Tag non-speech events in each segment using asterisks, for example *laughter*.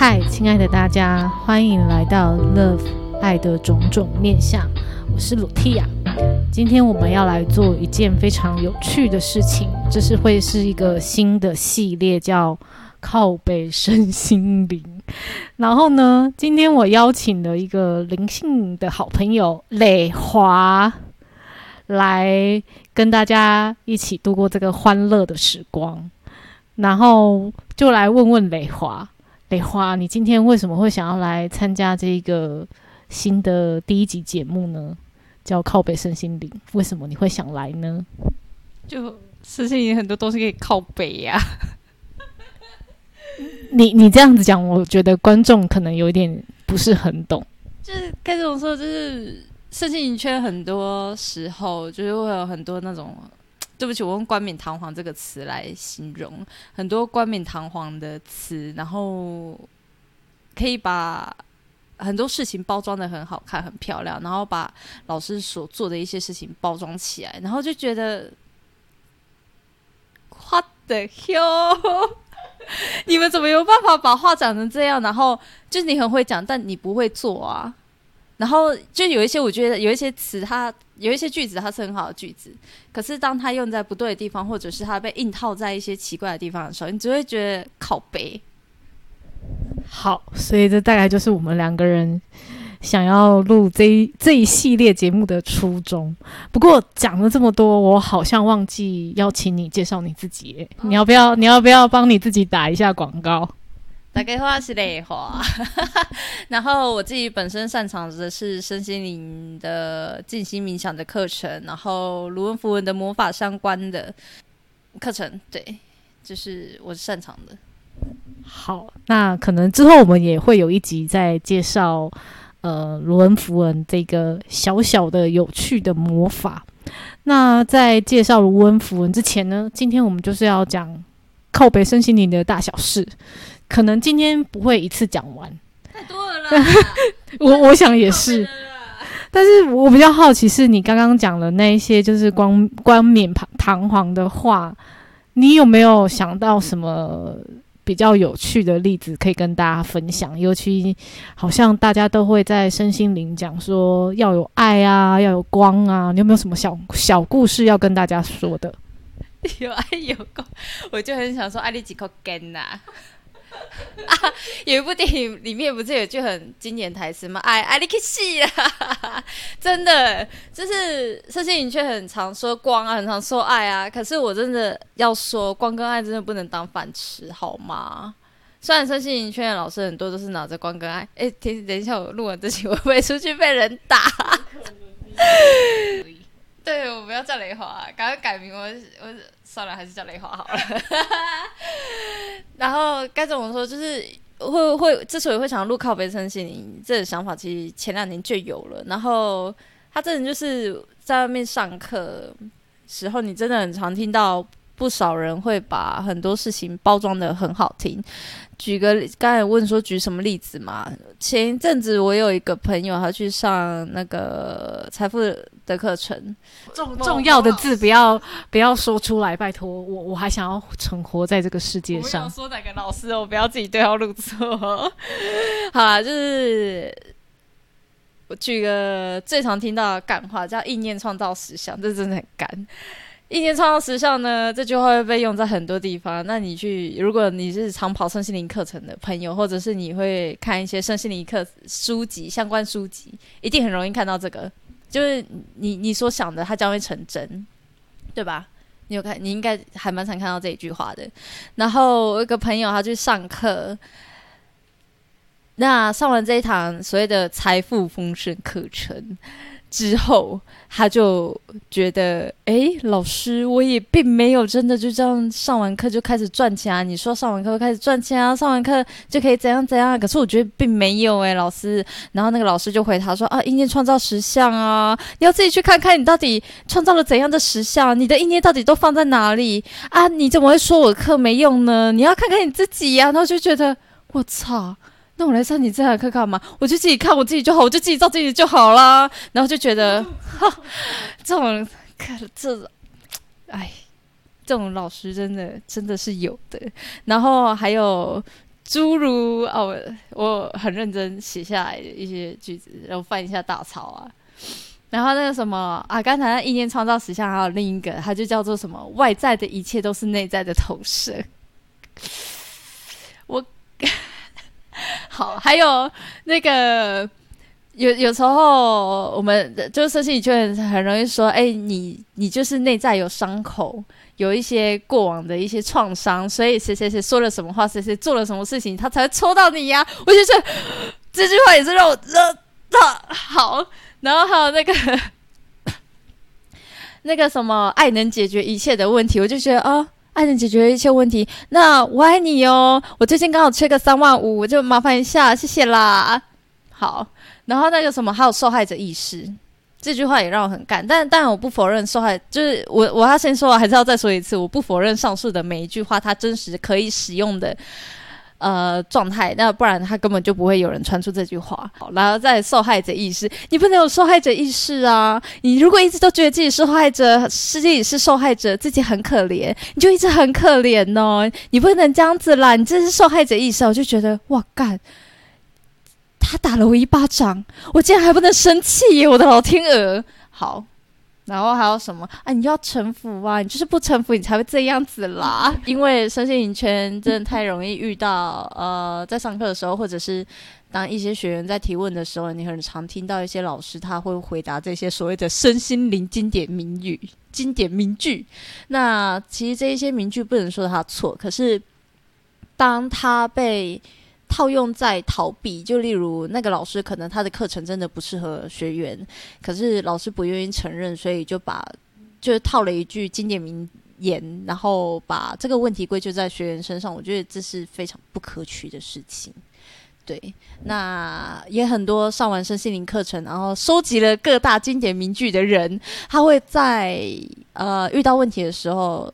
嗨，亲爱的大家，欢迎来到 Love 爱的种种面相，我是鲁蒂亚。今天我们要来做一件非常有趣的事情，这是会是一个新的系列，叫靠背身心灵。然后呢，今天我邀请了一个灵性的好朋友磊华，来跟大家一起度过这个欢乐的时光。然后就来问问磊华，磊华，你今天为什么会想要来参加这个新的第一集节目呢？叫靠北身心灵，为什么你会想来呢？就身心灵很多东西可以靠北呀、*laughs* 你你这样子讲，我觉得观众可能有点不是很懂。就是该怎么说，就是身心灵圈很多时候就是会有很多那种。对不起，我用“冠冕堂皇”这个词来形容很多冠冕堂皇的词，然后可以把很多事情包装的很好看、很漂亮，然后把老师所做的一些事情包装起来，然后就觉得 What the hell？*laughs* 你们怎么有办法把话讲成这样？然后就是你很会讲，但你不会做啊。然后就有一些，我觉得有一些词，它有一些句子，它是很好的句子，可是当它用在不对的地方，或者是它被硬套在一些奇怪的地方的时候，你只会觉得靠背。好，所以这大概就是我们两个人想要录这一这一系列节目的初衷。不过讲了这么多，我好像忘记邀请你介绍你自己耶，你要不要？你要不要帮你自己打一下广告？大概话是类话，*laughs* 然后我自己本身擅长的是身心灵的静心冥想的课程，然后卢恩符文的魔法相关的课程，对，就是我擅长的。好，那可能之后我们也会有一集在介绍呃卢恩符文这个小小的有趣的魔法。那在介绍卢恩符文之前呢，今天我们就是要讲靠北身心灵的大小事。可能今天不会一次讲完，太多了啦。*laughs* 我我想也是，但是我比较好奇是你刚刚讲的那一些就是光冠冕堂皇的话，你有没有想到什么比较有趣的例子可以跟大家分享？尤其好像大家都会在身心灵讲说要有爱啊，要有光啊，你有没有什么小小故事要跟大家说的？*laughs* 有爱有光，我就很想说爱你几口根呐。*laughs* 啊，有一部电影里面不是有句很经典台词吗？爱爱你去死啊！*laughs* 真的，就是身心灵却很常说光啊，很常说爱啊。可是我真的要说，光跟爱真的不能当饭吃，好吗？虽然身心灵圈的老师很多都是拿着光跟爱，哎、等等一下，我录完这期会不会出去被人打？对，我不要叫雷华，赶快改名，我我算了，还是叫雷华好了。然后该怎么说，就是会会之所以会想录靠背撑心灵这个想法，其实前两年就有了。然后他这人就是在外面上课时候，你真的很常听到不少人会把很多事情包装的很好听。举个刚才问说举什么例子嘛？前一阵子我有一个朋友，他去上那个财富的课程，重重要的字不要不要说出来，拜托我我还想要存活在这个世界上。说哪个老师哦，不要自己对号入座。*laughs* 好啦，就是我举个最常听到的干话，叫“意念创造实相”，这真的很干。意念创造实相呢，这句话会被用在很多地方。那你去，如果你是常跑身心灵课程的朋友，或者是你会看一些身心灵课书籍相关书籍，一定很容易看到这个，就是你你所想的，它将会成真，对吧？你有看？你应该还蛮常看到这一句话的。然后我有个朋友，他去上课，那上完这一堂所谓的财富丰盛课程之后，他就觉得，哎，老师，我也并没有真的就这样上完课就开始赚钱啊！你说上完课会开始赚钱啊，上完课就可以怎样怎样？可是我觉得并没有哎，老师。然后那个老师就回他说啊，意念创造实相啊，你要自己去看看你到底创造了怎样的实相，你的意念到底都放在哪里啊？你怎么会说我课没用呢？你要看看你自己呀、然后就觉得我操。那我来上你这堂课干嘛？我就自己看我自己就好，我就自己照自己就好啦。然后就觉得，哈，这种课这种，哎，这种老师真的真的是有的。然后还有诸如哦，我很认真写下来的一些句子，然后翻一下大草啊。然后那个什么啊，刚才那意念创造实像还有另一个，它就叫做什么？外在的一切都是内在的投射。好，还有那个有有时候我们就是心理圈很容易说，哎，你你就是内在有伤口，有一些过往的一些创伤，所以谁谁谁说了什么话，谁谁做了什么事情，他才会抽到你呀。我觉得 *laughs* 这句话也是让我让他好。然后还有那个 *coughs* 那个什么，爱能解决一切的问题，我就觉得啊，爱能解决一切问题。那我爱你哦，我最近刚好缺个三万五，我就麻烦一下，谢谢啦。好，然后那个什么，还有受害者意识，这句话也让我很干。但但我不否认受害，就是我我要先说，还是要再说一次，我不否认上述的每一句话，它真实可以使用的。呃，状态，那不然他根本就不会有人传出这句话。好，然后再受害者意识，你不能有受害者意识啊！你如果一直都觉得自己是受害者，世界也是受害者，自己很可怜，你就一直很可怜哦。你不能这样子啦，你这是受害者意识，我就觉得哇干，他打了我一巴掌，我竟然还不能生气，我的老天鹅！好。然后还有什么啊？你要臣服啊！你就是不臣服，你才会这样子啦。*laughs* 因为身心灵圈真的太容易遇到，呃，在上课的时候，或者是当一些学员在提问的时候，你很常听到一些老师他会回答这些所谓的身心灵经典名语、经典名句。那其实这一些名句不能说他错，可是当他被套用在逃避，就例如那个老师可能他的课程真的不适合学员，可是老师不愿意承认，所以就把就是套了一句经典名言，然后把这个问题归咎在学员身上。我觉得这是非常不可取的事情。对，那也很多上完身心灵课程，然后收集了各大经典名句的人，他会在呃遇到问题的时候，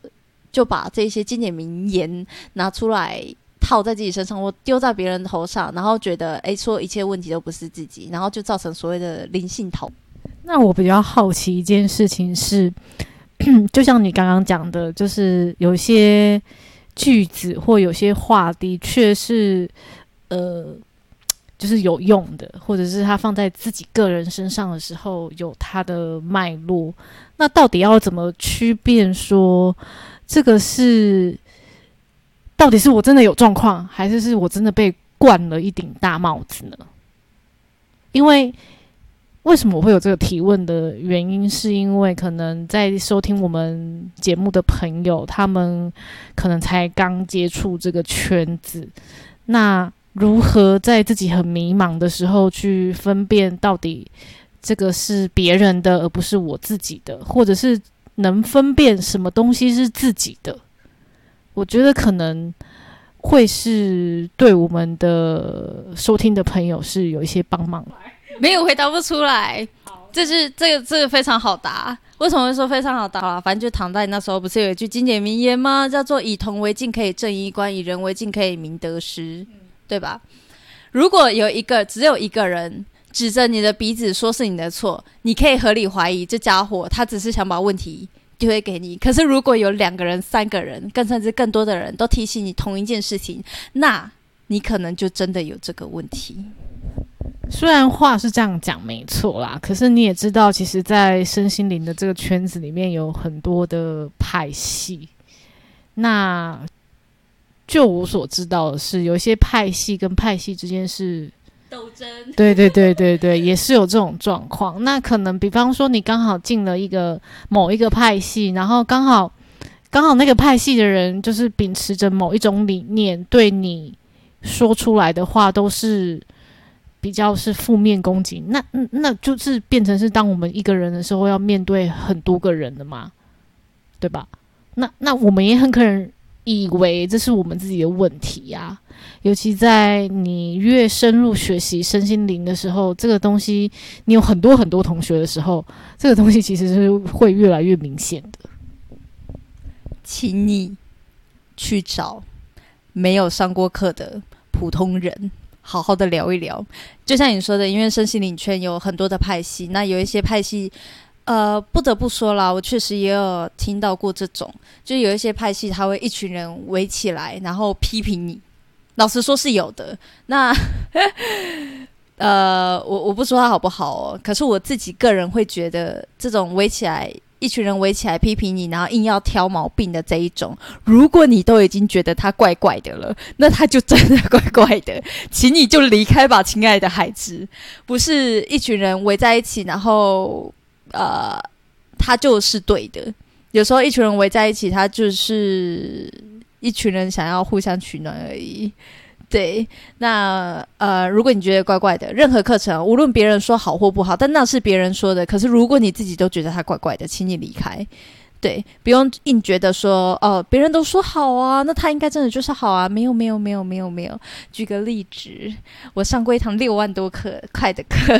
就把这些经典名言拿出来。套在自己身上，我丢在别人头上，然后觉得哎，说一切问题都不是自己，然后就造成所谓的灵性头。那我比较好奇一件事情是，*clears throat* 就像你刚刚讲的，就是有些句子或有些话的确是呃，就是有用的，或者是他放在自己个人身上的时候有它的脉络。那到底要怎么区辨说这个是？到底是我真的有状况，还是是我真的被冠了一顶大帽子呢？因为为什么我会有这个提问的原因，是因为可能在收听我们节目的朋友，他们可能才刚接触这个圈子。那如何在自己很迷茫的时候去分辨到底这个是别人的，而不是我自己的，或者是能分辨什么东西是自己的？我觉得可能会是对我们的收听的朋友是有一些帮忙。*laughs* 没有回答不出来，这是这个这个非常好答。为什么会说非常好答啊？反正就唐代那时候不是有一句经典名言吗？叫做“以铜为镜，可以正衣冠；以人为镜，可以明得失”，对吧？如果有一个只有一个人指着你的鼻子说是你的错，你可以合理怀疑这家伙他只是想把问题。就会给你。可是如果有两个人、三个人，更甚至更多的人都提醒你同一件事情，那你可能就真的有这个问题。虽然话是这样讲没错啦，可是你也知道，其实，在身心灵的这个圈子里面有很多的派系。那就我所知道的是，有一些派系跟派系之间是。斗争，对对对对对，也是有这种状况。那可能，比方说，你刚好进了一个某一个派系，然后刚好刚好那个派系的人就是秉持着某一种理念，对你说出来的话都是比较是负面攻击。那那就是变成是当我们一个人的时候，要面对很多个人的嘛，对吧？那那我们也很可能以为这是我们自己的问题呀。尤其在你越深入学习身心灵的时候，这个东西你有很多很多同学的时候，这个东西其实是会越来越明显的。请你去找没有上过课的普通人，好好的聊一聊。就像你说的，因为身心灵圈有很多的派系，那有一些派系，呃，不得不说啦，我确实也有听到过这种，就有一些派系他会一群人围起来，然后批评你。老实说是有的。那 *laughs* 呃，我我不说他好不好哦，可是我自己个人会觉得，这种围起来一群人围起来批评你，然后硬要挑毛病的这一种，如果你都已经觉得他怪怪的了，那他就真的怪怪的，请你就离开吧，亲爱的孩子。不是一群人围在一起，然后呃，他就是对的。有时候一群人围在一起，他就是一群人想要互相取暖而已。对，那呃，如果你觉得怪怪的，任何课程，无论别人说好或不好，但那是别人说的。可是如果你自己都觉得他怪怪的，请你离开。对，不用硬觉得说哦，别人都说好啊，那他应该真的就是好啊。没有，没有，没有，没有，没有。举个例子，我上过一堂六万多课快的课。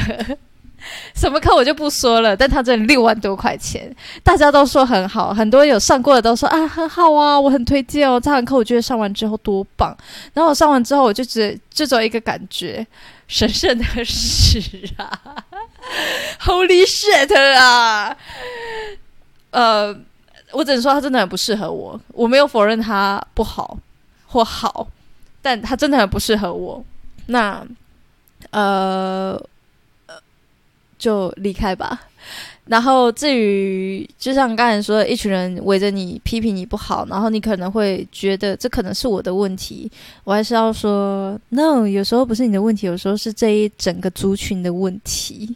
*laughs* 什么课我就不说了，但他这六万多块钱，大家都说很好，很多有上过的都说啊很好啊，我很推荐哦。这堂课我觉得上完之后多棒，然后我上完之后我就只就只有一个感觉，神圣的事啊，*laughs* Holy shit 啊！呃，我只能说他真的很不适合我，我没有否认他不好或好，但他真的很不适合我。那呃。就离开吧。然后至于，就像刚才说，一群人围着你批评你不好，然后你可能会觉得这可能是我的问题。我还是要说，no，有时候不是你的问题，有时候是这一整个族群的问题。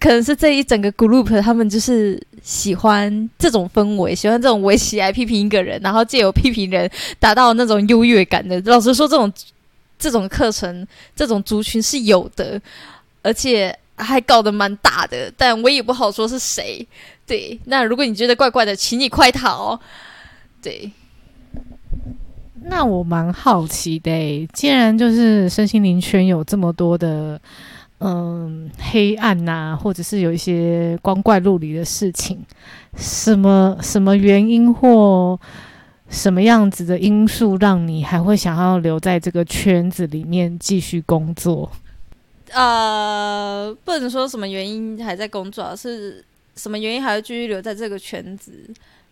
可能是这一整个 group 他们就是喜欢这种氛围，喜欢这种围起来批评一个人，然后借由批评人达到那种优越感的。老实说，这种这种课程，这种族群是有的，而且。还搞得蛮大的，但我也不好说是谁。对，那如果你觉得怪怪的，请你快逃。对，那我蛮好奇的，既然就是身心灵圈有这么多的嗯黑暗呐，或者是有一些光怪陆离的事情，什么什么原因或什么样子的因素，让你还会想要留在这个圈子里面继续工作？呃，不能说什么原因还在工作，是什么原因还要继续留在这个圈子？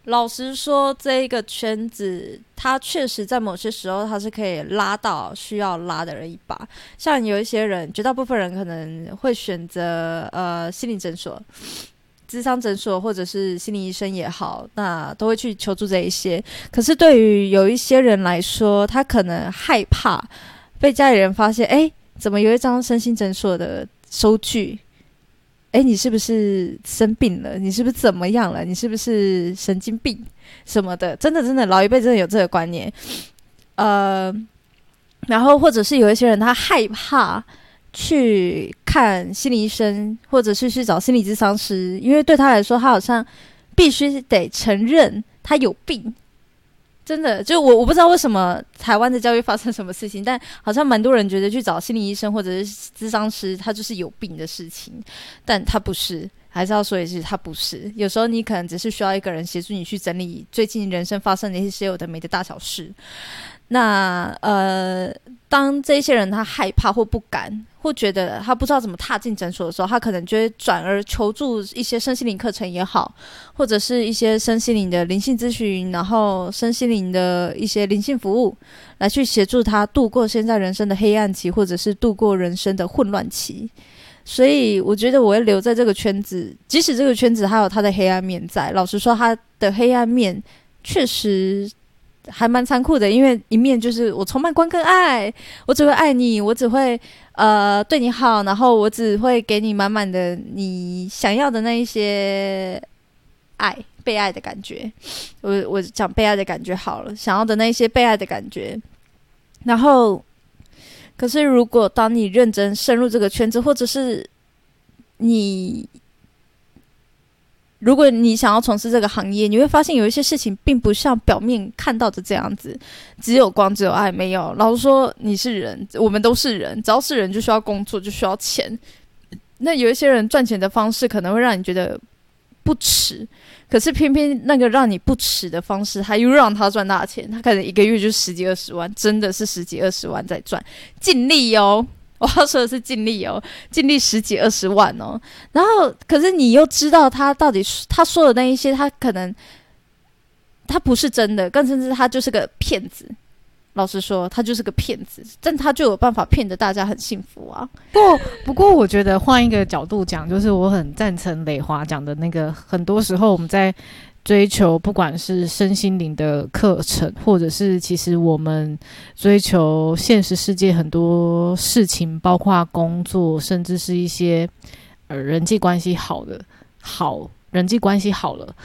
老实说，这一个圈子，它确实在某些时候，它是可以拉到需要拉的人一把。像有一些人，绝大部分人可能会选择呃心理诊所、智商诊所，或者是心理医生也好，那都会去求助这一些。可是对于有一些人来说，他可能害怕被家里人发现，哎。怎么有一张身心诊所的收据？哎，你是不是生病了？你是不是怎么样了？你是不是神经病什么的？真的，真的，老一辈真的有这个观念。呃，然后或者是有一些人他害怕去看心理医生，或者是去找心理咨商师，因为对他来说，他好像必须得承认他有病。真的，就我我不知道为什么台湾的教育发生什么事情，但好像蛮多人觉得去找心理医生或者是咨商师，他就是有病的事情，但他不是，还是要说一句，他不是。有时候你可能只是需要一个人协助你去整理最近人生发生的一些有的没的大小事。那呃，当这些人他害怕或不敢。或觉得他不知道怎么踏进诊所的时候，他可能就会转而求助一些身心灵课程也好，或者是一些身心灵的灵性咨询，然后身心灵的一些灵性服务，来去协助他度过现在人生的黑暗期，或者是度过人生的混乱期。所以，我觉得我会留在这个圈子，即使这个圈子还有它的黑暗面在。老实说，它的黑暗面确实。还蛮残酷的，因为一面就是我充满光跟爱，我只会爱你，我只会呃对你好，然后我只会给你满满的你想要的那一些爱，被爱的感觉。我我讲被爱的感觉好了，想要的那一些被爱的感觉。然后，可是如果当你认真深入这个圈子，或者是你。如果你想要从事这个行业，你会发现有一些事情并不像表面看到的这样子，只有光，只有爱，没有。老实说，你是人，我们都是人，只要是人就需要工作，就需要钱。那有一些人赚钱的方式可能会让你觉得不耻，可是偏偏那个让你不耻的方式，他又让他赚大钱，他可能一个月就十几二十万，真的是十几二十万在赚，尽力哦。我要说的是尽力哦，*laughs* 尽力十几二十万哦，然后可是你又知道他到底他说的那一些，他可能他不是真的，更甚至他就是个骗子。老实说，他就是个骗子，但他就有办法骗得大家很幸福啊。不，不过我觉得换一个角度讲，就是我很赞成磊华讲的那个，很多时候我们在追求，不管是身心灵的课程，或者是其实我们追求现实世界很多事情，包括工作，甚至是一些呃人际关系好的好人际关系好了，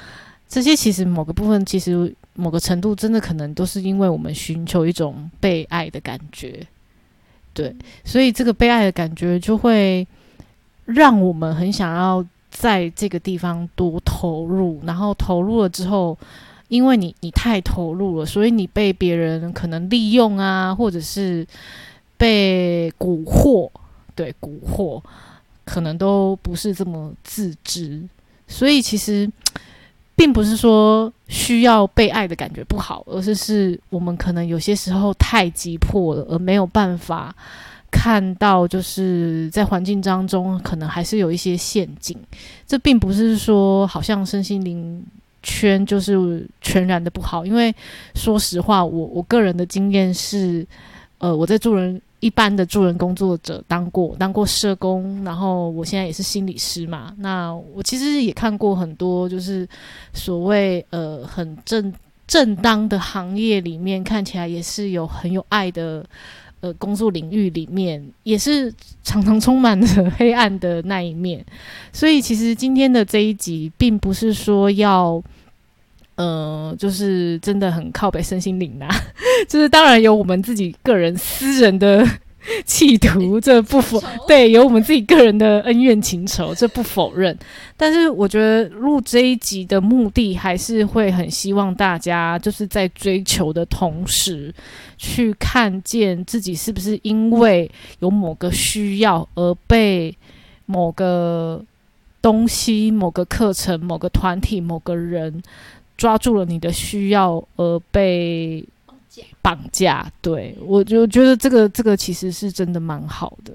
这些其实某个部分其实。某个程度，真的可能都是因为我们寻求一种被爱的感觉，对，所以这个被爱的感觉就会让我们很想要在这个地方多投入，然后投入了之后，因为你你太投入了，所以你被别人可能利用啊，或者是被蛊惑，对，蛊惑，可能都不是这么自知，所以其实。并不是说需要被爱的感觉不好，而是是我们可能有些时候太急迫了，而没有办法看到，就是在环境当中可能还是有一些陷阱。这并不是说好像身心灵圈就是全然的不好，因为说实话，我我个人的经验是，呃，我在助人。一般的助人工作者当过，当过社工，然后我现在也是心理师嘛。那我其实也看过很多，就是所谓呃很正正当的行业里面，看起来也是有很有爱的呃工作领域里面，也是常常充满着黑暗的那一面。所以其实今天的这一集，并不是说要。呃，就是真的很靠北身心灵呐，*laughs* 就是当然有我们自己个人私人的 *laughs* 企图，这不否 *laughs* 对，有我们自己个人的恩怨情仇，这不否认。*laughs* 但是我觉得录这一集的目的，还是会很希望大家就是在追求的同时，去看见自己是不是因为有某个需要而被某个东西、某个课程、某个团体、某个人。抓住了你的需要而被绑架，对我就觉得这个这个其实是真的蛮好的。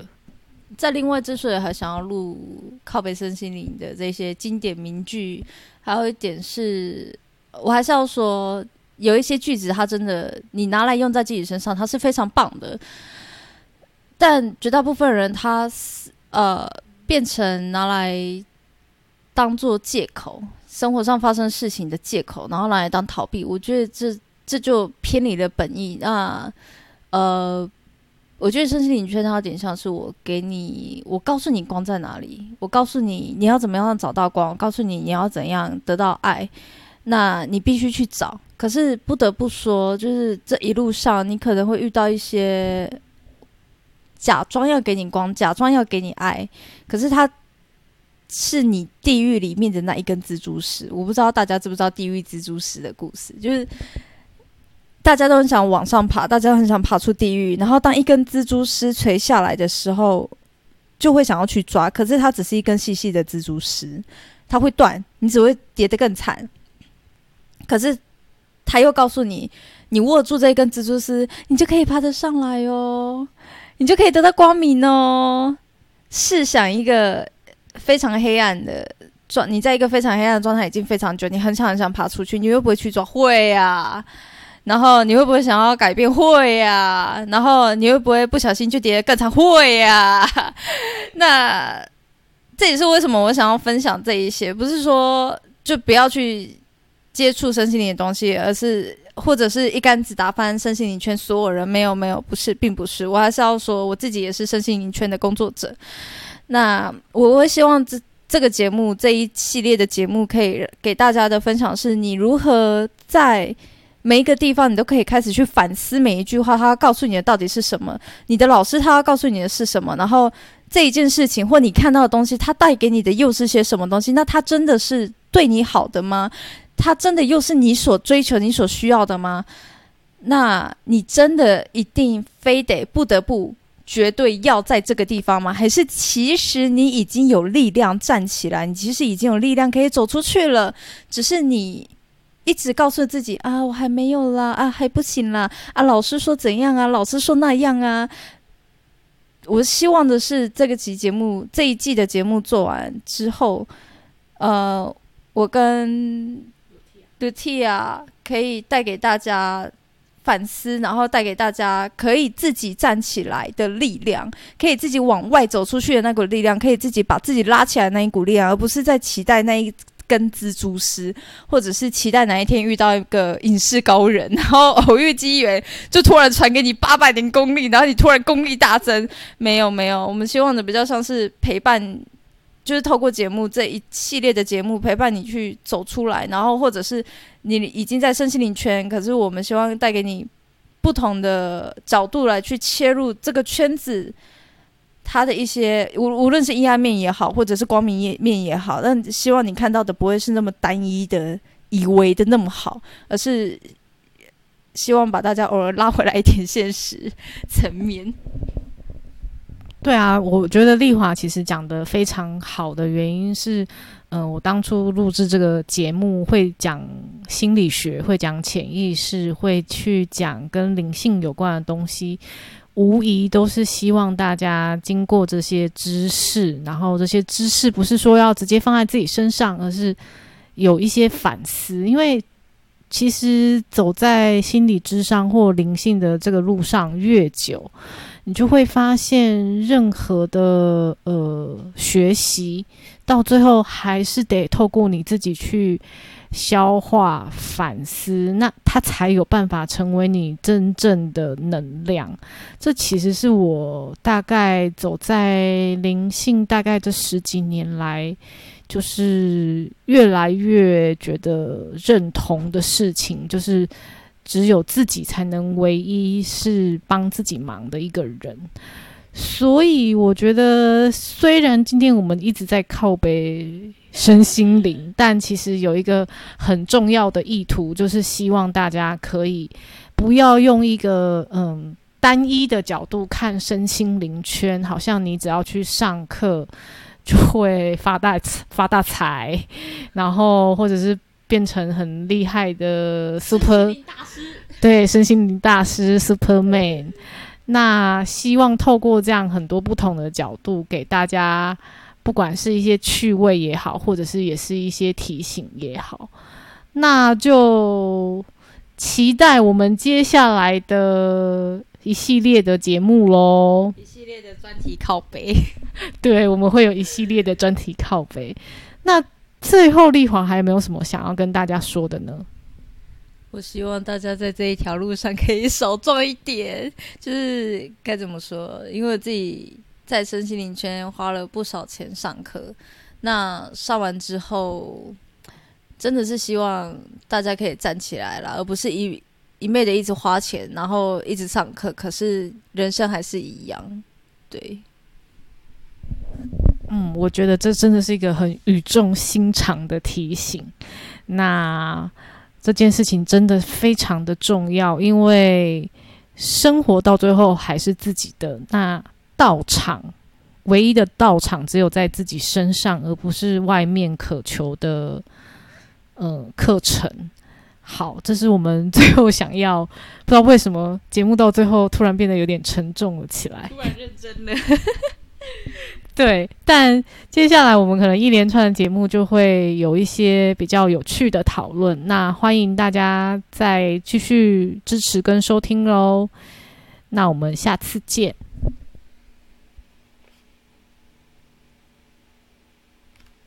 在另外之所以还想要录靠背身心灵的这些经典名句，还有一点是我还是要说，有一些句子它真的你拿来用在自己身上，它是非常棒的。但绝大部分人他呃变成拿来当做借口。生活上发生事情的借口，然后拿来当逃避，我觉得这这就偏离了本意。那呃，我觉得身心灵圈它有点像是我给你，我告诉你光在哪里，我告诉你你要怎么样找到光，告诉你你要怎样得到爱，那你必须去找。可是不得不说，就是这一路上你可能会遇到一些假装要给你光，假装要给你爱，可是他。是你地狱里面的那一根蜘蛛丝，我不知道大家知不知道地狱蜘蛛丝的故事，就是大家都很想往上爬，大家都很想爬出地狱，然后当一根蜘蛛丝垂下来的时候，就会想要去抓，可是它只是一根细细的蜘蛛丝，它会断，你只会跌得更惨。可是他又告诉你，你握住这一根蜘蛛丝，你就可以爬得上来哦，你就可以得到光明哦。试想一个。非常黑暗的状，你在一个非常黑暗的状态已经非常久，你很想很想爬出去，你又不会去抓？会呀。然后你会不会想要改变？会呀。然后你会不会不小心就跌得更惨？会呀。*laughs* 那这也是为什么我想要分享这一些，不是说就不要去接触身心灵的东西，而是或者是一竿子打翻身心灵圈所有人。没有没有，不是，并不是。我还是要说，我自己也是身心灵圈的工作者。那我会希望这这个节目这一系列的节目可以给大家的分享是，你如何在每一个地方，你都可以开始去反思每一句话，他告诉你的到底是什么？你的老师他要告诉你的是什么？然后这一件事情或你看到的东西，他带给你的又是些什么东西？那他真的是对你好的吗？他真的又是你所追求、你所需要的吗？那你真的一定非得不得不？绝对要在这个地方吗？还是其实你已经有力量站起来？你其实已经有力量可以走出去了，只是你一直告诉自己啊，我还没有啦，啊，还不行啦，啊，老师说怎样啊，老师说那样啊。我希望的是，这个集节目这一季的节目做完之后，呃，我跟 Lutia 可以带给大家反思，然后带给大家可以自己站起来的力量，可以自己往外走出去的那股力量，可以自己把自己拉起来的那一股力量，而不是在期待那一跟蜘蛛丝，或者是期待哪一天遇到一个影视高人，*laughs* 然后偶遇机缘就突然传给你八百年功力，然后你突然功力大增。没有没有，我们希望的比较像是陪伴。就是透过节目这一系列的节目陪伴你去走出来，然后或者是你已经在身心灵圈，可是我们希望带给你不同的角度来去切入这个圈子，它的一些无无论是阴暗面也好，或者是光明面也好，但希望你看到的不会是那么单一的，以为的那么好，而是希望把大家偶尔拉回来一点现实层面。对啊，我觉得丽华其实讲的非常好的原因是，嗯，我当初录制这个节目会讲心理学，会讲潜意识，会去讲跟灵性有关的东西，无疑都是希望大家经过这些知识，然后这些知识不是说要直接放在自己身上，而是有一些反思，因为其实走在心理智商或灵性的这个路上越久。你就会发现，任何的呃学习，到最后还是得透过你自己去消化、反思，那它才有办法成为你真正的能量。这其实是我大概走在灵性大概这十几年来，就是越来越觉得认同的事情，就是。只有自己才能唯一是帮自己忙的一个人，所以我觉得，虽然今天我们一直在靠背身心灵，但其实有一个很重要的意图，就是希望大家可以不要用一个嗯单一的角度看身心灵圈，好像你只要去上课就会发大发大财，然后或者是。变成很厉害的 *laughs* super 对身心灵大师 Superman。那希望透过这样很多不同的角度，给大家不管是一些趣味也好，或者是也是一些提醒也好，那就期待我们接下来的一系列的节目喽。一系列的专题靠背，*laughs* 对，我们会有一系列的专题靠背。那。最后，丽华还有没有什么想要跟大家说的呢？我希望大家在这一条路上可以少撞一点，就是该怎么说？因为自己在身心灵圈花了不少钱上课，那上完之后，真的是希望大家可以站起来了，而不是一一昧的一直花钱，然后一直上课，可是人生还是一样，对。嗯，我觉得这真的是一个很语重心长的提醒。那这件事情真的非常的重要，因为生活到最后还是自己的。那道场唯一的道场只有在自己身上，而不是外面渴求的呃课程。好，这是我们 *laughs* 最后想要，不知道为什么节目到最后突然变得有点沉重了起来，突然认真了。*laughs* 对，但接下来我们可能一连串的节目就会有一些比较有趣的讨论，那欢迎大家再继续支持跟收听喽。那我们下次见。